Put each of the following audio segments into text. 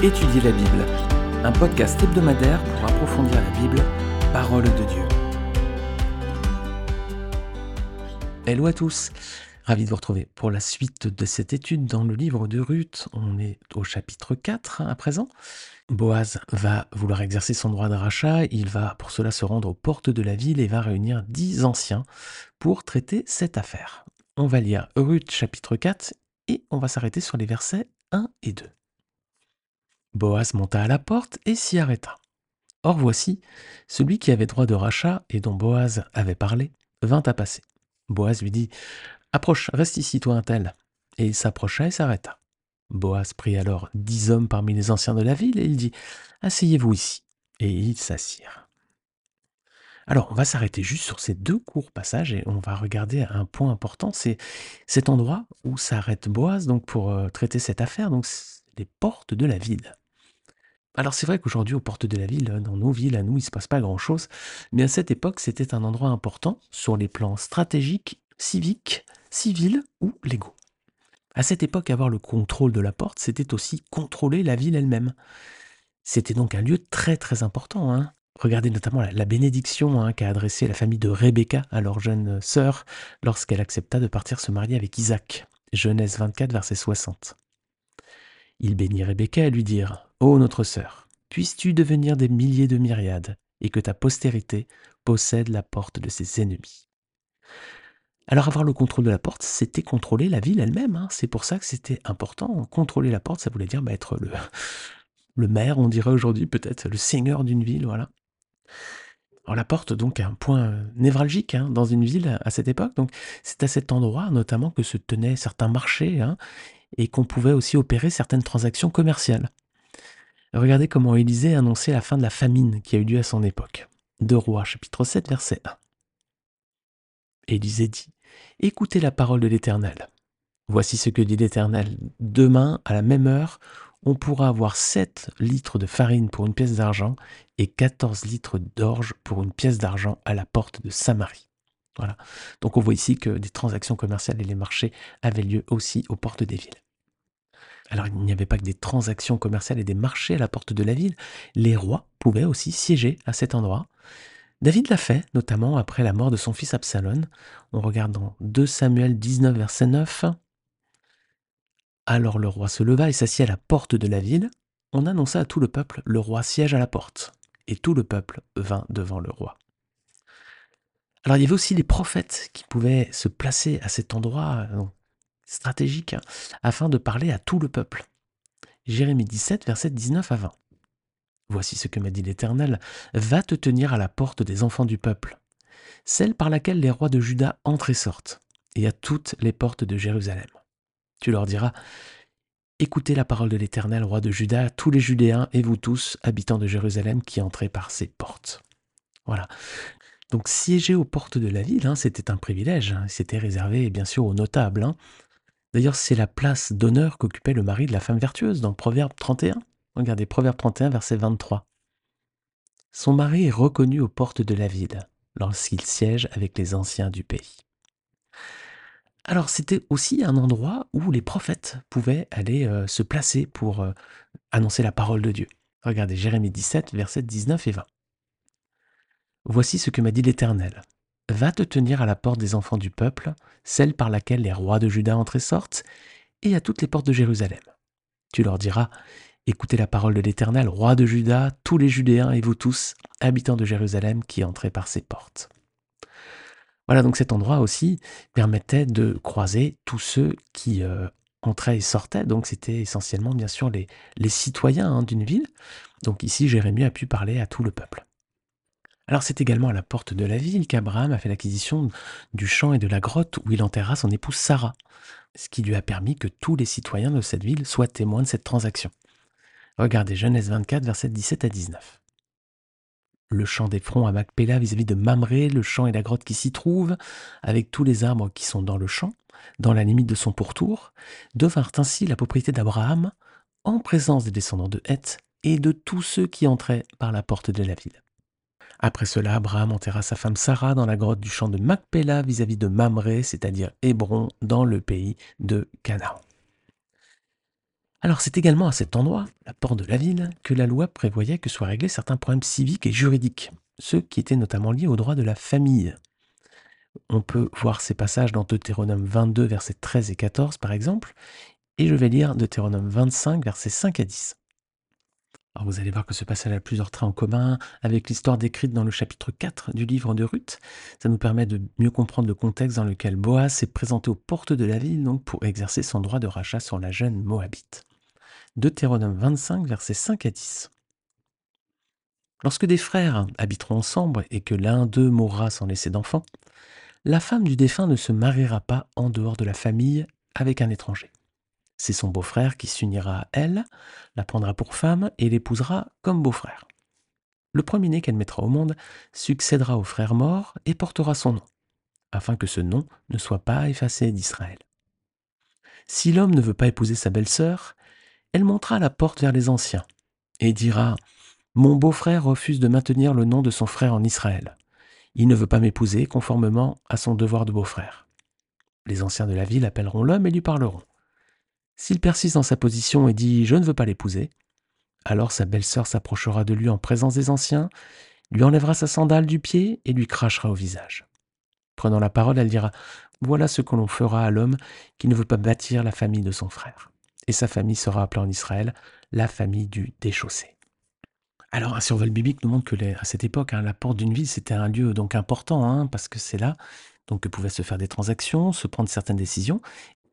Étudier la Bible, un podcast hebdomadaire pour approfondir la Bible, parole de Dieu. Hello à tous, ravi de vous retrouver pour la suite de cette étude dans le livre de Ruth. On est au chapitre 4 à présent. Boaz va vouloir exercer son droit de rachat, il va pour cela se rendre aux portes de la ville et va réunir dix anciens pour traiter cette affaire. On va lire Ruth chapitre 4 et on va s'arrêter sur les versets 1 et 2. Boaz monta à la porte et s'y arrêta. Or voici, celui qui avait droit de rachat et dont Boaz avait parlé, vint à passer. Boaz lui dit Approche, reste ici, toi un tel. Et il s'approcha et s'arrêta. Boaz prit alors dix hommes parmi les anciens de la ville et il dit Asseyez-vous ici. Et ils s'assirent. Alors, on va s'arrêter juste sur ces deux courts passages et on va regarder un point important c'est cet endroit où s'arrête Boaz donc pour euh, traiter cette affaire, donc les portes de la ville. Alors c'est vrai qu'aujourd'hui, aux portes de la ville, dans nos villes, à nous, il ne se passe pas grand-chose, mais à cette époque, c'était un endroit important sur les plans stratégiques, civiques, civils ou légaux. À cette époque, avoir le contrôle de la porte, c'était aussi contrôler la ville elle-même. C'était donc un lieu très très important. Hein. Regardez notamment la, bénédiction hein, qu'a adressée la famille de Rebecca à leur jeune sœur lorsqu'elle accepta de partir se marier avec Isaac. Genèse 24, verset 60. Il bénit Rebecca et lui dirent Ô notre sœur, puisses-tu devenir des milliers de myriades, et que ta postérité possède la porte de ses ennemis. Alors avoir le contrôle de la porte, c'était contrôler la ville elle-même. Hein. C'est pour ça que c'était important. Contrôler la porte, ça voulait dire bah, être le, le maire, on dirait aujourd'hui peut-être le seigneur d'une ville, voilà. Alors la porte, donc, un point névralgique hein, dans une ville à cette époque. Donc c'est à cet endroit notamment que se tenaient certains marchés, hein, et qu'on pouvait aussi opérer certaines transactions commerciales. Regardez comment Élisée annonçait la fin de la famine qui a eu lieu à son époque. De Rois chapitre 7 verset 1. Élisée dit Écoutez la parole de l'Éternel. Voici ce que dit l'Éternel. Demain, à la même heure, on pourra avoir 7 litres de farine pour une pièce d'argent et 14 litres d'orge pour une pièce d'argent à la porte de Samarie. Voilà. Donc on voit ici que des transactions commerciales et les marchés avaient lieu aussi aux portes des villes. Alors il n'y avait pas que des transactions commerciales et des marchés à la porte de la ville, les rois pouvaient aussi siéger à cet endroit. David l'a fait, notamment après la mort de son fils Absalom. On regarde dans 2 Samuel 19, verset 9. Alors le roi se leva et s'assit à la porte de la ville. On annonça à tout le peuple, le roi siège à la porte. Et tout le peuple vint devant le roi. Alors il y avait aussi les prophètes qui pouvaient se placer à cet endroit euh, stratégique hein, afin de parler à tout le peuple. Jérémie 17, verset 19 à 20. Voici ce que m'a dit l'Éternel, va te tenir à la porte des enfants du peuple, celle par laquelle les rois de Juda entrent et sortent, et à toutes les portes de Jérusalem. Tu leur diras, Écoutez la parole de l'Éternel, roi de Juda, tous les Judéens et vous tous, habitants de Jérusalem, qui entrez par ces portes. Voilà. Donc siéger aux portes de la ville, hein, c'était un privilège. Hein. C'était réservé bien sûr aux notables. Hein. D'ailleurs, c'est la place d'honneur qu'occupait le mari de la femme vertueuse dans Proverbe 31. Regardez, Proverbe 31, verset 23. Son mari est reconnu aux portes de la ville lorsqu'il siège avec les anciens du pays. Alors c'était aussi un endroit où les prophètes pouvaient aller euh, se placer pour euh, annoncer la parole de Dieu. Regardez Jérémie 17, versets 19 et 20. Voici ce que m'a dit l'Éternel. Va te tenir à la porte des enfants du peuple, celle par laquelle les rois de Juda entrent et sortent, et à toutes les portes de Jérusalem. Tu leur diras, Écoutez la parole de l'Éternel, roi de Juda, tous les Judéens et vous tous, habitants de Jérusalem, qui entrez par ces portes. Voilà, donc cet endroit aussi permettait de croiser tous ceux qui euh, entraient et sortaient. Donc c'était essentiellement, bien sûr, les, citoyens hein, d'une ville. Donc ici, Jérémie a pu parler à tout le peuple. Alors c'est également à la porte de la ville qu'Abraham a fait l'acquisition du champ et de la grotte où il enterra son épouse Sarah, ce qui lui a permis que tous les citoyens de cette ville soient témoins de cette transaction. Regardez Genèse 24, versets 17 à 19. Le champ des fronts à Macpéla vis-à-vis de Mamré, le champ et la grotte qui s'y trouvent, avec tous les arbres qui sont dans le champ, dans la limite de son pourtour, devinrent ainsi la propriété d'Abraham, en présence des descendants de Heth et de tous ceux qui entraient par la porte de la ville. Après cela, Abraham enterra sa femme Sarah dans la grotte du champ de Macpéla vis-à-vis de Mamré, c'est-à-dire Hébron, dans le pays de Canaan. Alors c'est également à cet endroit, la porte de la ville, que la loi prévoyait que soient réglés certains problèmes civiques et juridiques, ceux qui étaient notamment liés au droit de la famille. On peut voir ces passages dans Deutéronome 22, versets 13 et 14 par exemple, et je vais lire Deutéronome 25, versets 5 à 10. Vous allez voir que ce passage a plusieurs traits en commun avec l'histoire décrite dans le chapitre 4 du livre de Ruth. Ça nous permet de mieux comprendre le contexte dans lequel Boaz s'est présenté aux portes de la ville pour exercer son droit de rachat sur la jeune Moabite. Deutéronome 25, versets 5 à 10. Lorsque des frères habiteront ensemble et que l'un d'eux mourra sans laisser d'enfant, la femme du défunt ne se mariera pas en dehors de la famille avec un étranger. C'est son beau-frère qui s'unira à elle, la prendra pour femme et l'épousera comme beau-frère. Le premier-né qu'elle mettra au monde succédera au frère mort et portera son nom, afin que ce nom ne soit pas effacé d'Israël. Si l'homme ne veut pas épouser sa belle-sœur, elle montera la porte vers les anciens et dira Mon beau-frère refuse de maintenir le nom de son frère en Israël. Il ne veut pas m'épouser conformément à son devoir de beau-frère. Les anciens de la ville appelleront l'homme et lui parleront. S'il persiste dans sa position et dit ⁇ Je ne veux pas l'épouser ⁇ alors sa belle-sœur s'approchera de lui en présence des anciens, lui enlèvera sa sandale du pied et lui crachera au visage. Prenant la parole, elle dira ⁇ Voilà ce que l'on fera à l'homme qui ne veut pas bâtir la famille de son frère. Et sa famille sera appelée en Israël la famille du déchaussé. Alors, un survol biblique nous montre que à cette époque, hein, la porte d'une ville, c'était un lieu donc important, hein, parce que c'est là donc que pouvaient se faire des transactions, se prendre certaines décisions,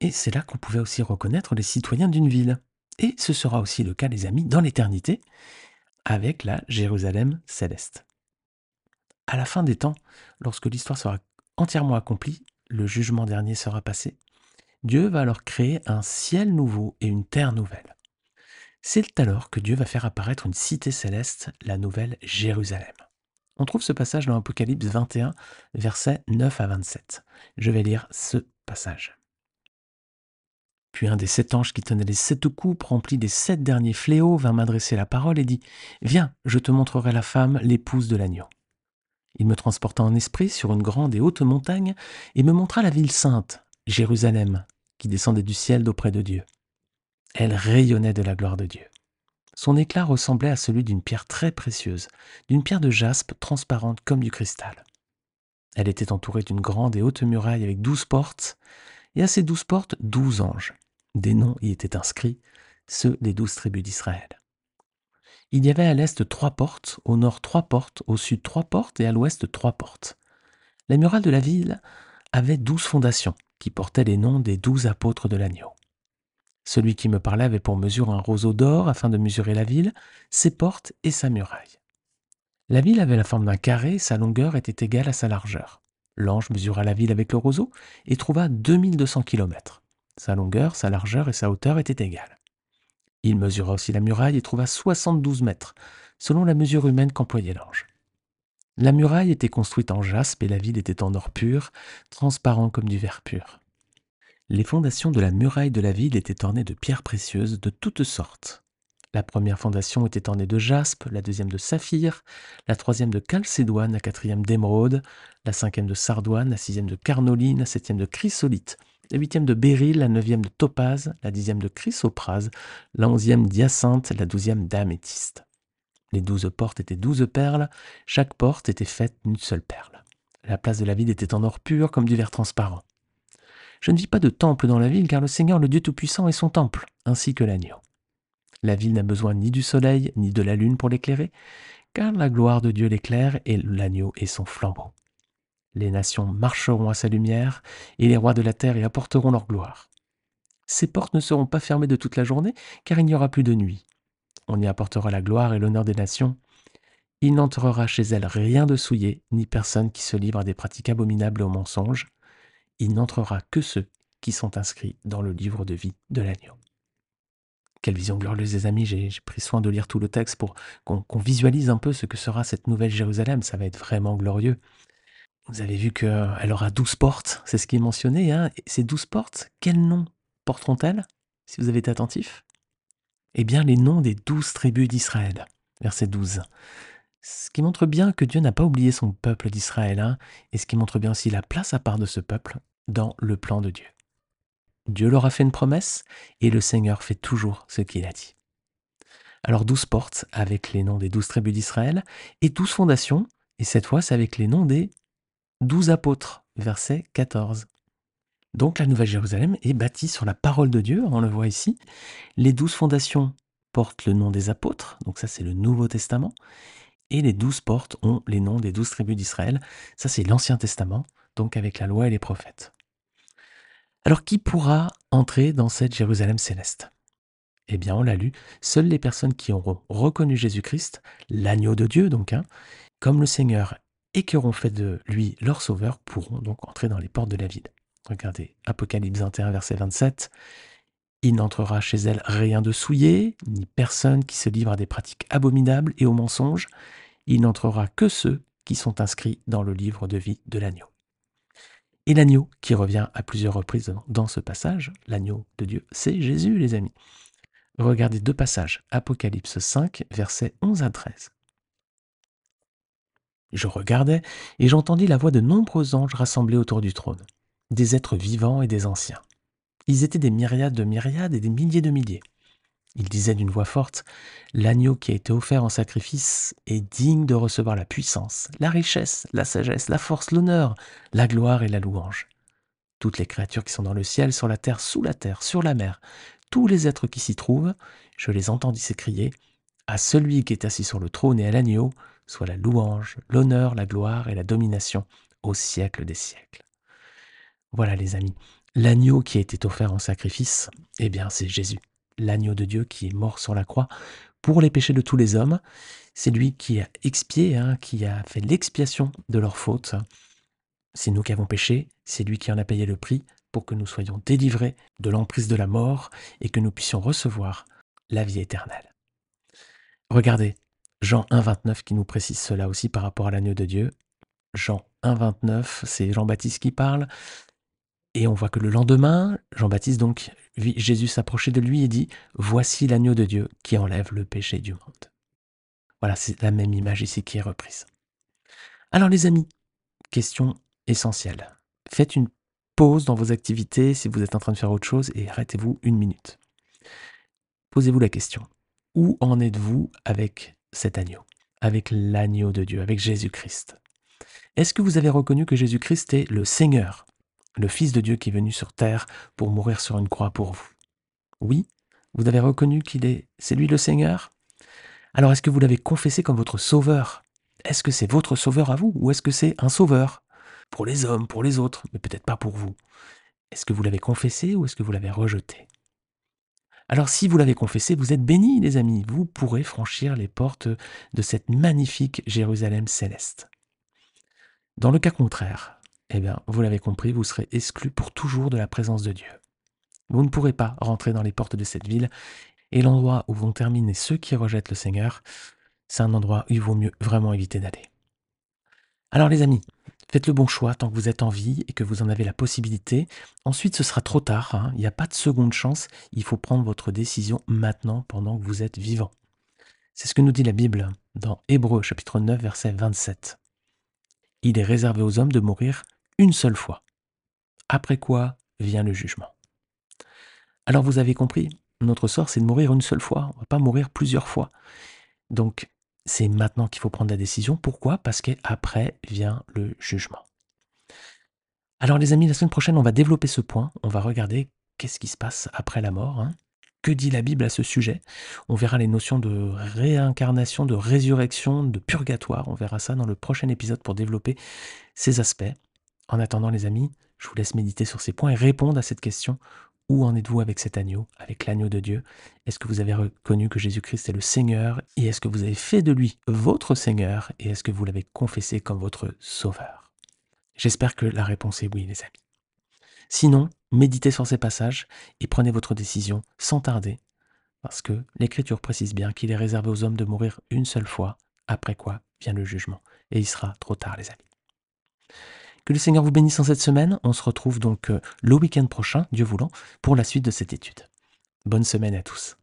et c'est là qu'on pouvait aussi reconnaître les citoyens d'une ville. Et ce sera aussi le cas, les amis, dans l'éternité, avec la Jérusalem céleste. À la fin des temps, lorsque l'histoire sera entièrement accomplie, le jugement dernier sera passé, Dieu va alors créer un ciel nouveau et une terre nouvelle. C'est alors que Dieu va faire apparaître une cité céleste, la nouvelle Jérusalem. On trouve ce passage dans Apocalypse 21, versets 9 à 27. Je vais lire ce passage. Puis un des sept anges qui tenait les sept coupes remplis des sept derniers fléaux vint m'adresser la parole et dit Viens, je te montrerai la femme, l'épouse de l'agneau. Il me transporta en esprit sur une grande et haute montagne et me montra la ville sainte, Jérusalem, qui descendait du ciel d'auprès de Dieu. Elle rayonnait de la gloire de Dieu. Son éclat ressemblait à celui d'une pierre très précieuse, d'une pierre de jaspe transparente comme du cristal. Elle était entourée d'une grande et haute muraille avec douze portes, et à ces douze portes douze anges. Des noms y étaient inscrits, ceux des douze tribus d'Israël. Il y avait à l'est trois portes, au nord trois portes, au sud trois portes et à l'ouest trois portes. La muraille de la ville avait douze fondations qui portaient les noms des douze apôtres de l'agneau. Celui qui me parlait avait pour mesure un roseau d'or afin de mesurer la ville, ses portes et sa muraille. La ville avait la forme d'un carré, sa longueur était égale à sa largeur. L'ange mesura la ville avec le roseau et trouva 2200 kilomètres. Sa longueur, sa largeur et sa hauteur étaient égales. Il mesura aussi la muraille et trouva 72 mètres, selon la mesure humaine qu'employait l'ange. La muraille était construite en jaspe et la ville était en or pur, transparent comme du verre pur. Les fondations de la muraille de la ville étaient ornées de pierres précieuses de toutes sortes. La première fondation était ornée de jaspe, la deuxième de saphir, la troisième de chalcédoine, la quatrième d'émeraude, la cinquième de sardoine, la sixième de carnoline, la septième de chrysolite, la huitième de béryl, la neuvième de topaze, la dixième de chrysoprase, la onzième d'hyacinthe, la douzième d'améthyste. Les douze portes étaient douze perles, chaque porte était faite d'une seule perle. La place de la ville était en or pur comme du verre transparent. Je ne vis pas de temple dans la ville, car le Seigneur, le Dieu Tout-Puissant, est son temple, ainsi que l'agneau. La ville n'a besoin ni du soleil, ni de la lune pour l'éclairer, car la gloire de Dieu l'éclaire et l'agneau est son flambeau. Les nations marcheront à sa lumière, et les rois de la terre y apporteront leur gloire. Ces portes ne seront pas fermées de toute la journée, car il n'y aura plus de nuit. On y apportera la gloire et l'honneur des nations. Il n'entrera chez elles rien de souillé, ni personne qui se livre à des pratiques abominables aux mensonges. Il n'entrera que ceux qui sont inscrits dans le livre de vie de l'agneau. Quelle vision glorieuse, les amis. J'ai pris soin de lire tout le texte pour qu'on visualise un peu ce que sera cette nouvelle Jérusalem. Ça va être vraiment glorieux. Vous avez vu qu'elle aura douze portes, c'est ce qui est mentionné. Hein. ces douze portes, quels noms porteront-elles, si vous avez été attentif? Eh bien, les noms des douze tribus d'Israël, verset 12. Ce qui montre bien que Dieu n'a pas oublié son peuple d'Israël, hein, et ce qui montre bien aussi la place à part de ce peuple dans le plan de Dieu. Dieu leur a fait une promesse et le Seigneur fait toujours ce qu'il a dit. Alors douze portes avec les noms des douze tribus d'Israël et douze fondations, et cette fois c'est avec les noms des douze apôtres, verset 14. Donc la Nouvelle Jérusalem est bâtie sur la parole de Dieu, on le voit ici. Les douze fondations portent le nom des apôtres, donc ça c'est le Nouveau Testament, et les douze portes ont les noms des douze tribus d'Israël, ça c'est l'Ancien Testament, donc avec la loi et les prophètes. Alors qui pourra entrer dans cette Jérusalem céleste? Eh bien on l'a lu, seules les personnes qui auront reconnu Jésus-Christ, l'agneau de Dieu donc, hein, comme le Seigneur et qui auront fait de lui leur sauveur pourront donc entrer dans les portes de la ville. Regardez Apocalypse 21, verset 27. Il n'entrera chez elle rien de souillé, ni personne qui se livre à des pratiques abominables et aux mensonges. Il n'entrera que ceux qui sont inscrits dans le livre de vie de l'agneau. Et l'agneau qui revient à plusieurs reprises dans ce passage, l'agneau de Dieu, c'est Jésus, les amis. Regardez deux passages, Apocalypse 5, versets 11 à 13. Je regardais et j'entendis la voix de nombreux anges rassemblés autour du trône des êtres vivants et des anciens. Ils étaient des myriades de myriades et des milliers de milliers. Ils disaient d'une voix forte, L'agneau qui a été offert en sacrifice est digne de recevoir la puissance, la richesse, la sagesse, la force, l'honneur, la gloire et la louange. Toutes les créatures qui sont dans le ciel, sur la terre, sous la terre, sur la mer, tous les êtres qui s'y trouvent, je les entendis s'écrier, À celui qui est assis sur le trône et à l'agneau, soit la louange, l'honneur, la gloire et la domination au siècle des siècles. Voilà les amis, l'agneau qui a été offert en sacrifice, eh bien c'est Jésus, l'agneau de Dieu qui est mort sur la croix pour les péchés de tous les hommes. C'est lui qui a expié, hein, qui a fait l'expiation de leurs fautes. C'est nous qui avons péché, c'est lui qui en a payé le prix pour que nous soyons délivrés de l'emprise de la mort et que nous puissions recevoir la vie éternelle. Regardez, Jean 1,29 qui nous précise cela aussi par rapport à l'agneau de Dieu. Jean 1,29, c'est Jean-Baptiste qui parle. Et on voit que le lendemain, Jean-Baptiste donc vit Jésus s'approcher de lui et dit Voici l'agneau de Dieu qui enlève le péché du monde. Voilà, c'est la même image ici qui est reprise. Alors les amis, question essentielle. Faites une pause dans vos activités si vous êtes en train de faire autre chose et arrêtez-vous une minute. Posez-vous la question. Où en êtes-vous avec cet agneau Avec l'agneau de Dieu, avec Jésus-Christ. Est-ce que vous avez reconnu que Jésus-Christ est le Seigneur le Fils de Dieu qui est venu sur terre pour mourir sur une croix pour vous? Oui, vous avez reconnu qu'il est, c'est lui le Seigneur? Alors est-ce que vous l'avez confessé comme votre sauveur? Est-ce que c'est votre sauveur à vous ou est-ce que c'est un sauveur? Pour les hommes, pour les autres, mais peut-être pas pour vous. Est-ce que vous l'avez confessé ou est-ce que vous l'avez rejeté? Alors si vous l'avez confessé, vous êtes bénis les amis, vous pourrez franchir les portes de cette magnifique Jérusalem céleste. Dans le cas contraire, eh bien, vous l'avez compris, vous serez exclu pour toujours de la présence de Dieu. Vous ne pourrez pas rentrer dans les portes de cette ville, et l'endroit où vont terminer ceux qui rejettent le Seigneur, c'est un endroit où il vaut mieux vraiment éviter d'aller. Alors les amis, faites le bon choix tant que vous êtes en vie et que vous en avez la possibilité. Ensuite, ce sera trop tard, hein. il n'y a pas de seconde chance, il faut prendre votre décision maintenant pendant que vous êtes vivant. C'est ce que nous dit la Bible dans Hébreu chapitre 9 verset 27. Il est réservé aux hommes de mourir une seule fois. Après quoi vient le jugement. Alors vous avez compris, notre sort c'est de mourir une seule fois, on ne va pas mourir plusieurs fois. Donc c'est maintenant qu'il faut prendre la décision. Pourquoi? Parce qu'après vient le jugement. Alors les amis, la semaine prochaine, on va développer ce point. On va regarder qu'est-ce qui se passe après la mort. Hein. Que dit la Bible à ce sujet? On verra les notions de réincarnation, de résurrection, de purgatoire. On verra ça dans le prochain épisode pour développer ces aspects. En attendant les amis, je vous laisse méditer sur ces points et répondre à cette question. Où en êtes-vous avec cet agneau, avec l'agneau de Dieu? Est-ce que vous avez reconnu que Jésus-Christ est le Seigneur? Et est-ce que vous avez fait de lui votre Seigneur? Et est-ce que vous l'avez confessé comme votre Sauveur? J'espère que la réponse est oui les amis. Sinon, méditez sur ces passages et prenez votre décision sans tarder, parce que l'Écriture précise bien qu'il est réservé aux hommes de mourir une seule fois, après quoi vient le jugement, et il sera trop tard les amis. Que le Seigneur vous bénisse en cette semaine. On se retrouve donc euh, le week-end prochain, Dieu voulant, pour la suite de cette étude. Bonne semaine à tous.